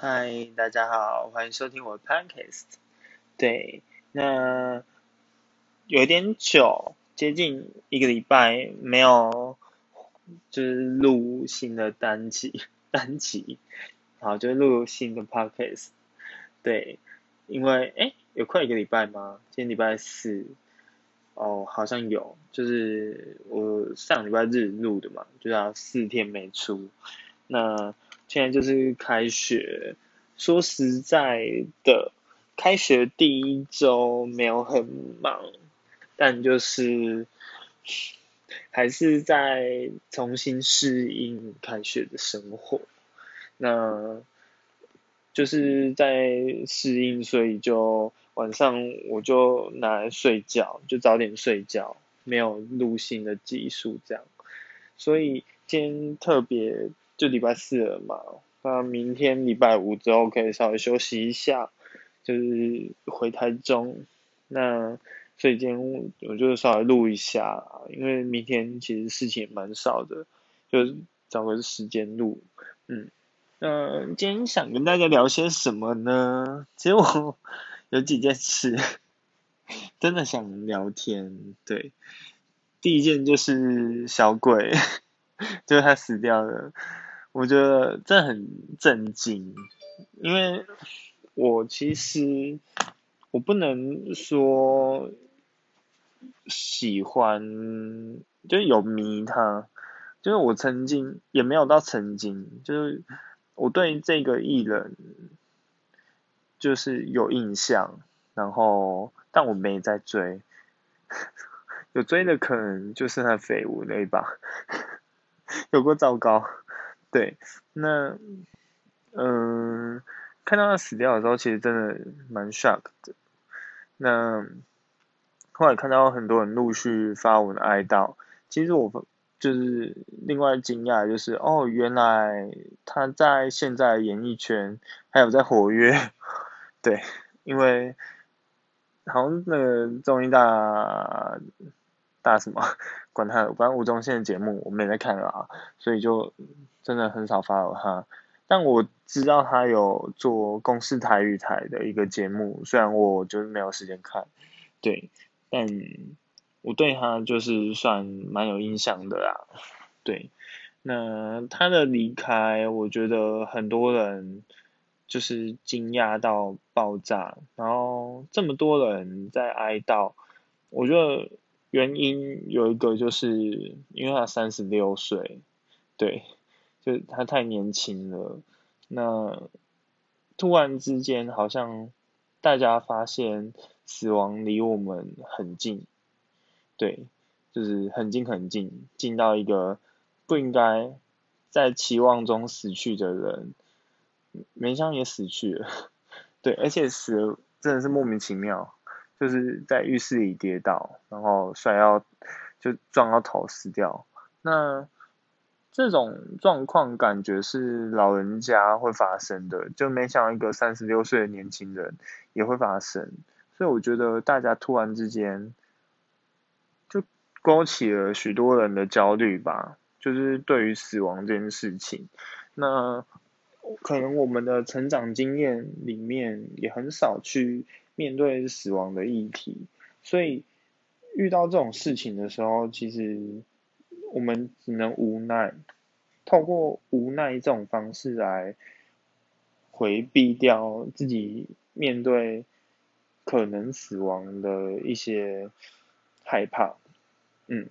嗨，大家好，欢迎收听我的 podcast。对，那有点久，接近一个礼拜没有，就是录新的单集，单集，好，就录新的 podcast。对，因为哎，有快一个礼拜吗？今天礼拜四，哦，好像有，就是我上礼拜日录的嘛，就要四天没出，那。现在就是开学，说实在的，开学第一周没有很忙，但就是 还是在重新适应开学的生活。那就是在适应，所以就晚上我就拿来睡觉，就早点睡觉，没有录新的技术这样。所以今天特别。就礼拜四了嘛，那明天礼拜五之后可以稍微休息一下，就是回台中。那所以今天我就稍微录一下，因为明天其实事情也蛮少的，就找个时间录。嗯，那今天想跟大家聊些什么呢？其实我有几件事真的想聊天。对，第一件就是小鬼，就是他死掉了。我觉得这很震惊，因为我其实我不能说喜欢，就是有迷他，就是我曾经也没有到曾经，就是我对这个艺人就是有印象，然后但我没在追，有追的可能就是那绯闻那一把，有过糟糕。对，那，嗯，看到他死掉的时候，其实真的蛮 shock 的。那后来看到很多人陆续发文哀悼，其实我就是另外惊讶，就是哦，原来他在现在演艺圈还有在活跃。对，因为好像那个综艺大大什么，管他，反正吴宗宪的节目我没在看啊，所以就。真的很少发了他，但我知道他有做公视台语台的一个节目，虽然我就是没有时间看，对，但我对他就是算蛮有印象的啦，对，那他的离开，我觉得很多人就是惊讶到爆炸，然后这么多人在哀悼，我觉得原因有一个就是因为他三十六岁，对。就他太年轻了，那突然之间好像大家发现死亡离我们很近，对，就是很近很近，近到一个不应该在期望中死去的人，梅香也死去了，对，而且死真的是莫名其妙，就是在浴室里跌倒，然后摔到就撞到头死掉，那。这种状况感觉是老人家会发生的，就没想到一个三十六岁的年轻人也会发生，所以我觉得大家突然之间就勾起了许多人的焦虑吧，就是对于死亡这件事情，那可能我们的成长经验里面也很少去面对死亡的议题，所以遇到这种事情的时候，其实。我们只能无奈，透过无奈这种方式来回避掉自己面对可能死亡的一些害怕，嗯，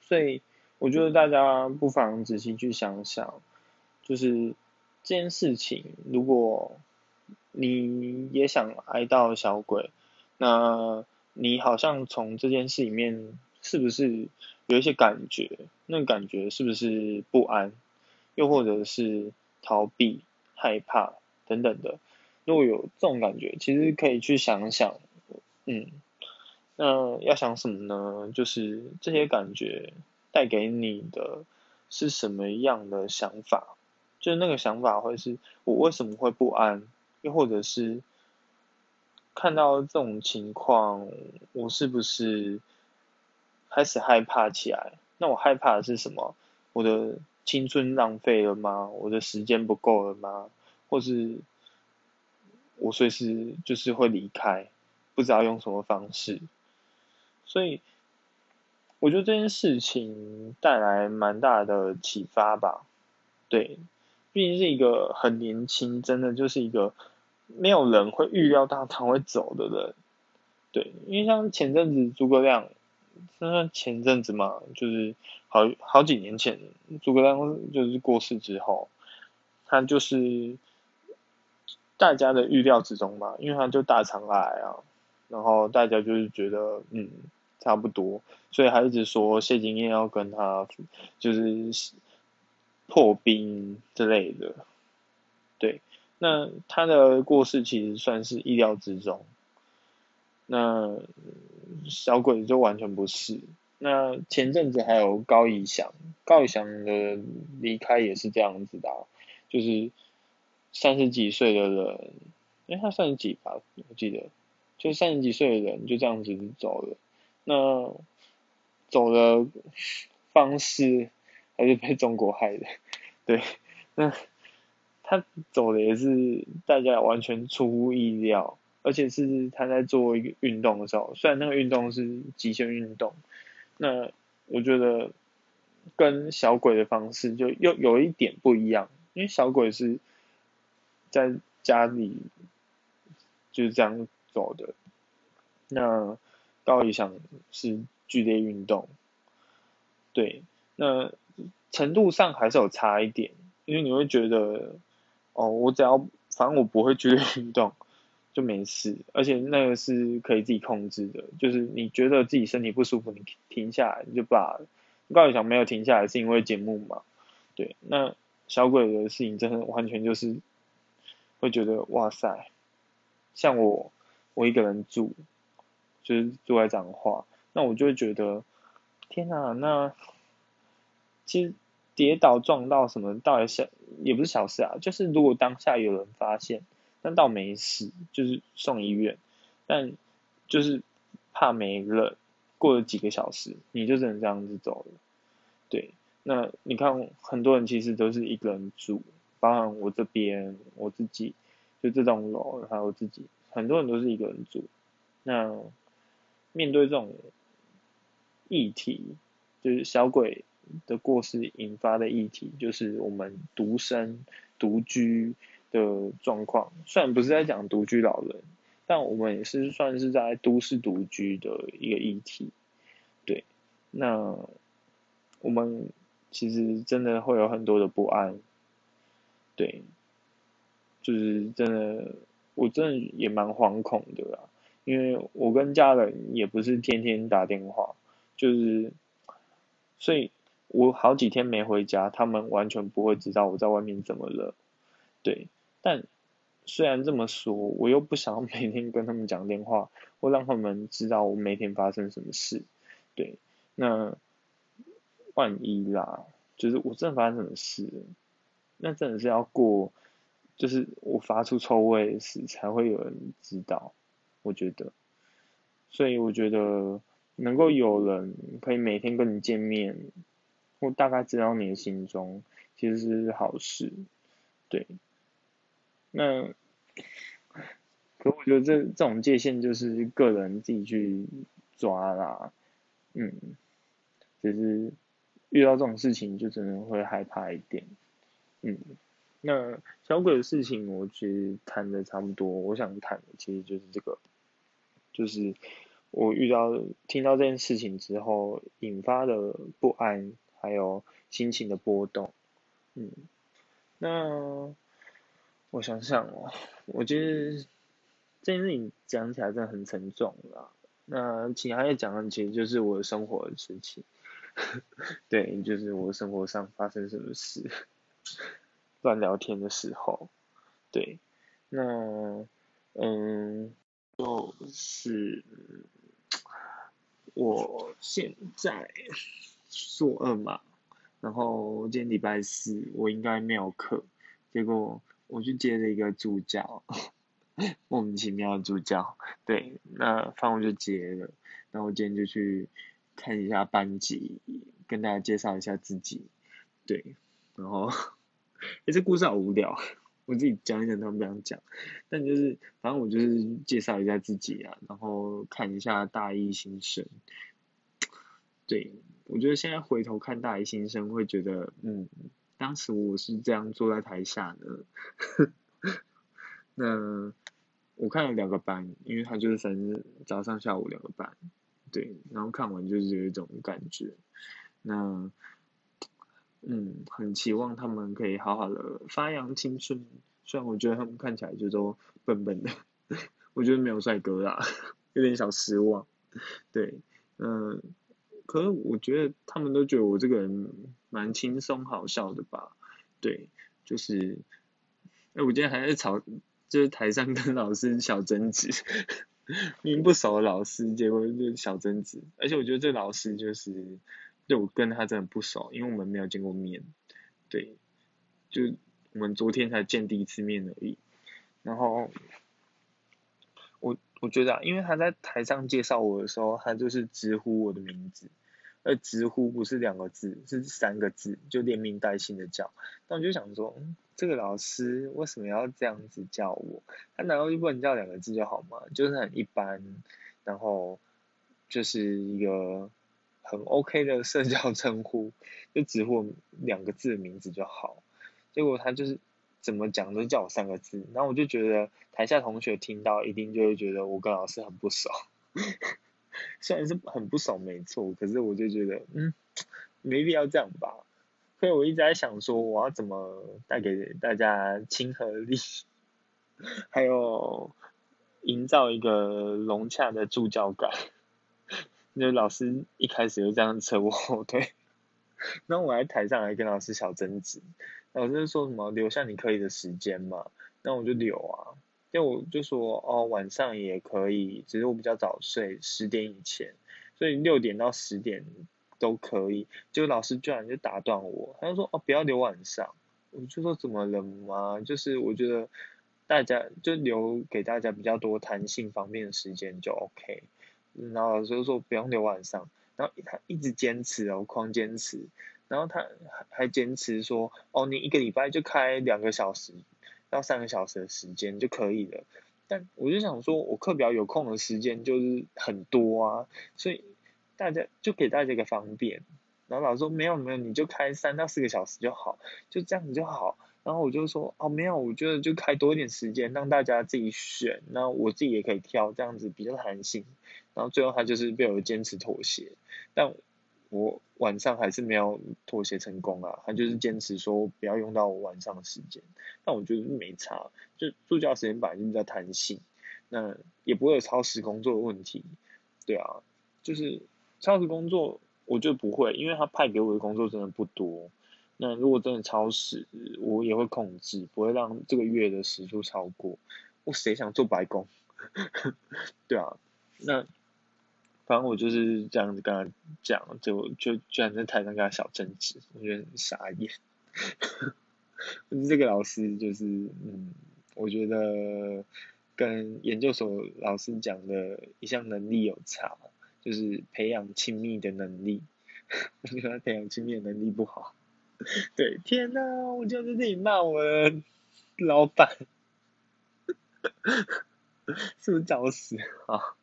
所以我觉得大家不妨仔细去想想，就是这件事情，如果你也想哀悼小鬼，那你好像从这件事里面是不是？有一些感觉，那感觉是不是不安，又或者是逃避、害怕等等的？如果有这种感觉，其实可以去想想，嗯，那要想什么呢？就是这些感觉带给你的是什么样的想法？就是那个想法会是我为什么会不安，又或者是看到这种情况，我是不是？开始害怕起来，那我害怕的是什么？我的青春浪费了吗？我的时间不够了吗？或是我随时就是会离开，不知道用什么方式，所以我觉得这件事情带来蛮大的启发吧。对，毕竟是一个很年轻，真的就是一个没有人会预料到他会走的人。对，因为像前阵子诸葛亮，那前阵子嘛，就是好好几年前，诸葛亮就是过世之后，他就是大家的预料之中嘛，因为他就大肠癌啊，然后大家就是觉得嗯差不多，所以还一直说谢金燕要跟他就是破冰之类的，对，那他的过世其实算是意料之中。那小鬼就完全不是。那前阵子还有高以翔，高以翔的离开也是这样子的，就是三十几岁的人，因为他三十几吧，我记得，就三十几岁的人就这样子走了。那走的方式还是被中国害的，对，那他走的也是大家完全出乎意料。而且是他在做一个运动的时候，虽然那个运动是极限运动，那我觉得跟小鬼的方式就又有一点不一样，因为小鬼是在家里就是这样走的，那高以翔是剧烈运动，对，那程度上还是有差一点，因为你会觉得，哦，我只要反正我不会剧烈运动。就没事，而且那个是可以自己控制的，就是你觉得自己身体不舒服，你停下来你就罢了。高宇翔没有停下来，是因为节目嘛？对，那小鬼的事情真的完全就是会觉得哇塞，像我我一个人住，就是住在彰化，那我就会觉得天哪，那其实跌倒撞到什么，倒也小也不是小事啊，就是如果当下有人发现。但倒没事，就是送医院，但就是怕没了。过了几个小时，你就只能这样子走了。对，那你看，很多人其实都是一个人住，包含我这边我自己，就这栋楼还有自己，很多人都是一个人住。那面对这种议题，就是小鬼的过世引发的议题，就是我们独生独居。的状况，虽然不是在讲独居老人，但我们也是算是在都市独居的一个议题。对，那我们其实真的会有很多的不安。对，就是真的，我真的也蛮惶恐的啦，因为我跟家人也不是天天打电话，就是，所以我好几天没回家，他们完全不会知道我在外面怎么了。对。但虽然这么说，我又不想每天跟他们讲电话，或让他们知道我每天发生什么事。对，那万一啦，就是我真的发生什么事，那真的是要过，就是我发出臭味时才会有人知道。我觉得，所以我觉得能够有人可以每天跟你见面，或大概知道你的心中，其实是好事。对。那，可我觉得这这种界限就是个人自己去抓啦，嗯，就是遇到这种事情就真的会害怕一点，嗯，那小鬼的事情我其实谈的差不多，我想谈的其实就是这个，就是我遇到听到这件事情之后引发的不安，还有心情的波动，嗯，那。我想想哦，我觉得这件事情讲起来真的很沉重啦。那其他要讲的其实就是我的生活的事情，对，就是我生活上发生什么事，乱聊天的时候，对，那嗯，就是我现在做二嘛，然后今天礼拜四我应该没有课，结果。我去接了一个助教，莫名其妙的助教，对，那反正我就接了，那我今天就去看一下班级，跟大家介绍一下自己，对，然后，哎，这故事好无聊，我自己讲一讲，他们不想讲。但就是，反正我就是介绍一下自己啊，然后看一下大一新生。对，我觉得现在回头看大一新生，会觉得，嗯，当时我是这样坐在台下的。那我看了两个班，因为他就是分早上、下午两个班。对，然后看完就是有一种感觉。那。嗯，很期望他们可以好好的发扬青春。虽然我觉得他们看起来就都笨笨的，我觉得没有帅哥啦，有点小失望。对，嗯，可是我觉得他们都觉得我这个人蛮轻松好笑的吧？对，就是，哎，我今天还在吵，就是台上跟老师小争执，明明不熟的老师，结果就小争执，而且我觉得这老师就是。就我跟他真的不熟，因为我们没有见过面，对，就我们昨天才见第一次面而已。然后我我觉得啊，因为他在台上介绍我的时候，他就是直呼我的名字，而直呼不是两个字，是三个字，就连名带姓的叫。那我就想说，嗯，这个老师为什么要这样子叫我？他难道就不能叫两个字就好吗？就是很一般，然后就是一个。很 OK 的社交称呼，就直呼两个字的名字就好。结果他就是怎么讲都叫我三个字，然后我就觉得台下同学听到一定就会觉得我跟老师很不熟。虽然是很不爽没错，可是我就觉得嗯，没必要这样吧。所以我一直在想说，我要怎么带给大家亲和力，还有营造一个融洽的助教感。那老师一开始就这样扯我后腿，然后我在台上还跟老师小争执，老师说什么留下你可以的时间嘛，那我就留啊，因为我就说哦晚上也可以，只是我比较早睡，十点以前，所以六点到十点都可以，结果老师居然就打断我，他就说哦不要留晚上，我就说怎么了嘛，就是我觉得大家就留给大家比较多弹性方面的时间就 OK。然后老师就说不用留晚上，然后他一直坚持哦，狂坚持，然后他还还坚持说哦，你一个礼拜就开两个小时到三个小时的时间就可以了。但我就想说，我课表有空的时间就是很多啊，所以大家就给大家一个方便。然后老师说没有没有，你就开三到四个小时就好，就这样子就好。然后我就说哦没有，我觉得就开多一点时间，让大家自己选，那我自己也可以挑，这样子比较弹性。然后最后他就是被我坚持妥协，但我晚上还是没有妥协成功啊。他就是坚持说不要用到我晚上的时间，但我觉得没差，就助教时间本来就比较弹性，那也不会有超时工作的问题。对啊，就是超时工作我就不会，因为他派给我的工作真的不多。那如果真的超时，我也会控制，不会让这个月的时数超过。我谁想做白工？对啊，那。反正我就是这样子跟他讲，就就居然在台上跟他小争执，我觉得很傻眼。这个老师就是，嗯，我觉得跟研究所老师讲的一项能力有差，就是培养亲密的能力。我觉得培养亲密的能力不好。对，天哪，我就在这里骂我的老板，是不是找死啊？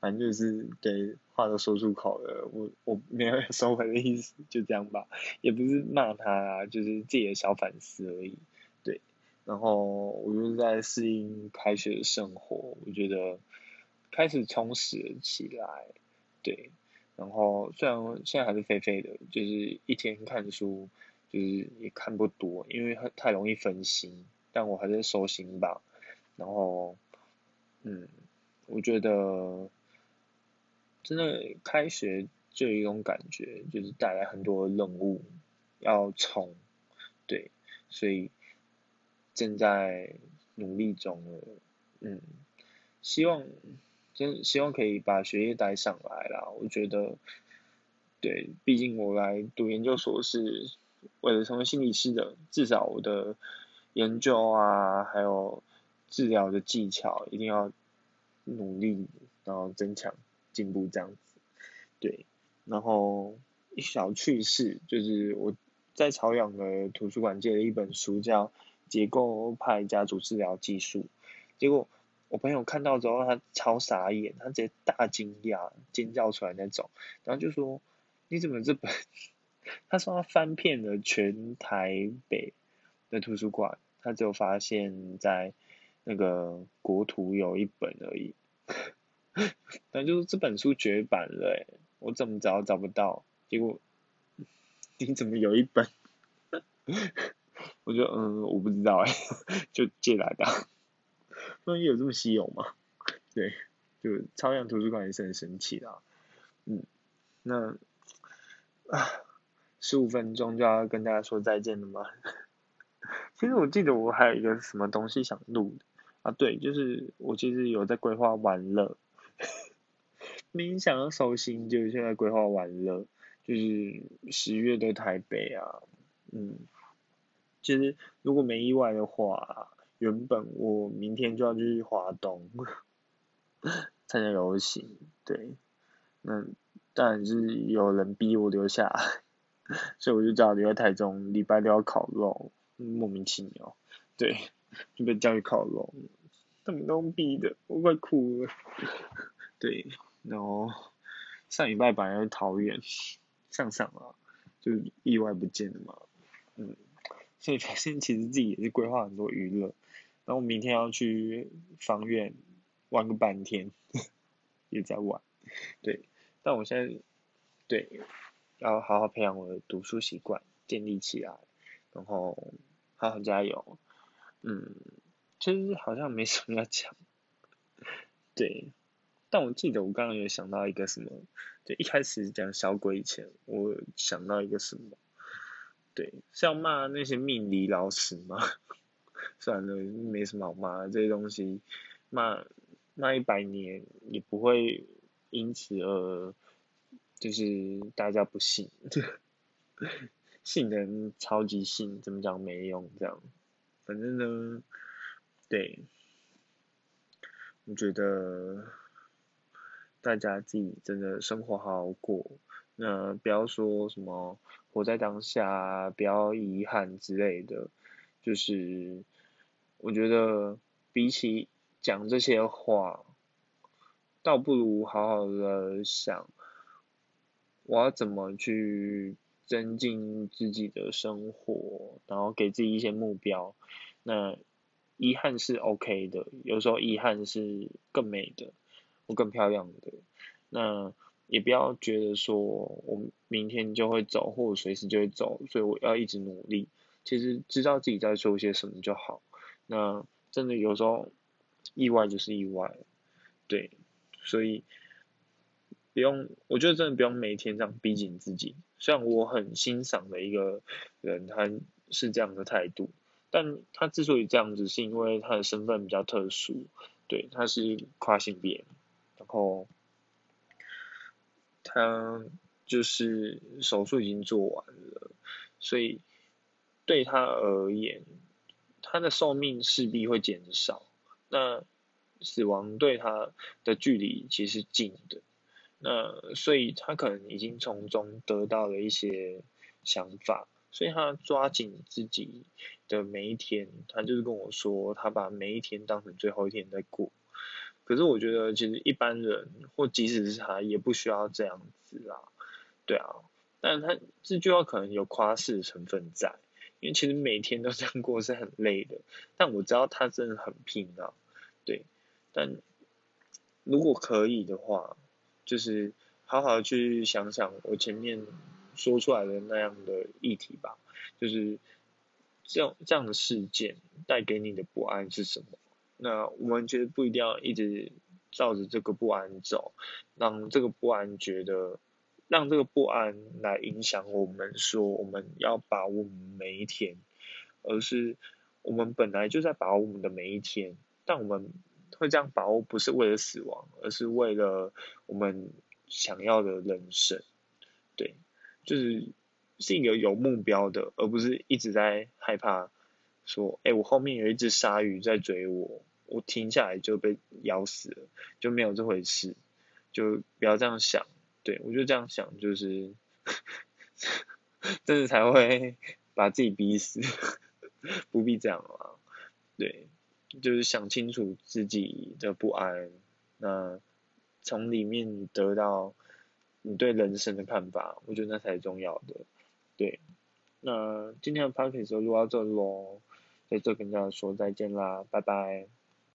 反正就是给话都说出口了，我我没有收回的意思，就这样吧，也不是骂他啊，就是自己的小反思而已，对。然后我就是在适应开学的生活，我觉得开始充实起来，对。然后虽然现在还是废废的，就是一天看书，就是也看不多，因为太容易分心，但我还是收心吧。然后，嗯。我觉得真的开学就有一种感觉，就是带来很多任务要冲，对，所以正在努力中了，嗯，希望真希望可以把学业带上来啦。我觉得，对，毕竟我来读研究所是为了成为心理师的，至少我的研究啊，还有治疗的技巧一定要。努力，然后增强进步这样子，对，然后一小趣事就是我在朝阳的图书馆借了一本书，叫《结构派家族治疗技术，结果我朋友看到之后，他超傻眼，他直接大惊讶，尖叫出来那种，然后就说：“你怎么这本？” 他说他翻遍了全台北的图书馆，他只有发现在那个国图有一本而已，但就是这本书绝版了，我怎么找找不到？结果你怎么有一本？我就嗯，我不知道哎，就借来的。那有这么稀有吗？对，就超量图书馆也是很神奇的。嗯，那啊，十五分钟就要跟大家说再见了吗？其实我记得我还有一个什么东西想录的啊，对，就是我其实有在规划玩乐，冥想要收心，就现在规划完了，就是十月的台北啊，嗯。其实如果没意外的话，原本我明天就要去华东 参加游行，对，那但是有人逼我留下，所以我就只好留在台中，礼拜六要烤肉，莫名其妙，对，就被叫去烤肉，他们都逼的，我快哭了，对，然后上礼拜本来在桃园上上啊，就意外不见了嘛，嗯。所以发现其实自己也是规划很多娱乐，然后明天要去方院玩个半天，也在玩，对，但我现在对要好好培养我的读书习惯，建立起来，然后好好加油，嗯，其实好像没什么要讲，对，但我记得我刚刚有想到一个什么，就一开始讲小鬼以前，我想到一个什么。对，是要骂那些命理老师吗？算了，没什么好骂，这些东西骂骂一百年也不会因此而就是大家不信，信人超级信，怎么讲没用这样。反正呢，对，我觉得大家自己真的生活好好过，那不要说什么。活在当下，不要遗憾之类的，就是我觉得比起讲这些话，倒不如好好的想，我要怎么去增进自己的生活，然后给自己一些目标。那遗憾是 OK 的，有时候遗憾是更美的，或更漂亮的。那。也不要觉得说我明天就会走，或随时就会走，所以我要一直努力。其实知道自己在做些什么就好。那真的有时候意外就是意外，对，所以不用，我觉得真的不用每天这样逼紧自己。虽然我很欣赏的一个人，他是这样的态度，但他之所以这样子，是因为他的身份比较特殊，对，他是跨性别，然后。他就是手术已经做完了，所以对他而言，他的寿命势必会减少。那死亡对他的距离其实近的，那所以他可能已经从中得到了一些想法，所以他抓紧自己的每一天，他就是跟我说，他把每一天当成最后一天在过。可是我觉得，其实一般人或即使是他，也不需要这样子啦，对啊。但他这句话可能有夸饰成分在，因为其实每天都这样过是很累的。但我知道他真的很拼啊，对。但如果可以的话，就是好好去想想我前面说出来的那样的议题吧，就是这样这样的事件带给你的不安是什么？那我们觉得不一定要一直照着这个不安走，让这个不安觉得，让这个不安来影响我们说我们要把握每一天，而是我们本来就在把握我们的每一天，但我们会这样把握不是为了死亡，而是为了我们想要的人生，对，就是是一个有目标的，而不是一直在害怕。说，哎，我后面有一只鲨鱼在追我，我停下来就被咬死了，就没有这回事，就不要这样想，对我就这样想，就是，真的才会把自己逼死，不必这样啊，对，就是想清楚自己的不安，那从里面得到你对人生的看法，我觉得那才是重要的，对。那今天的 p o d c a s 就录到这喽，在这跟大家说再见啦，拜拜。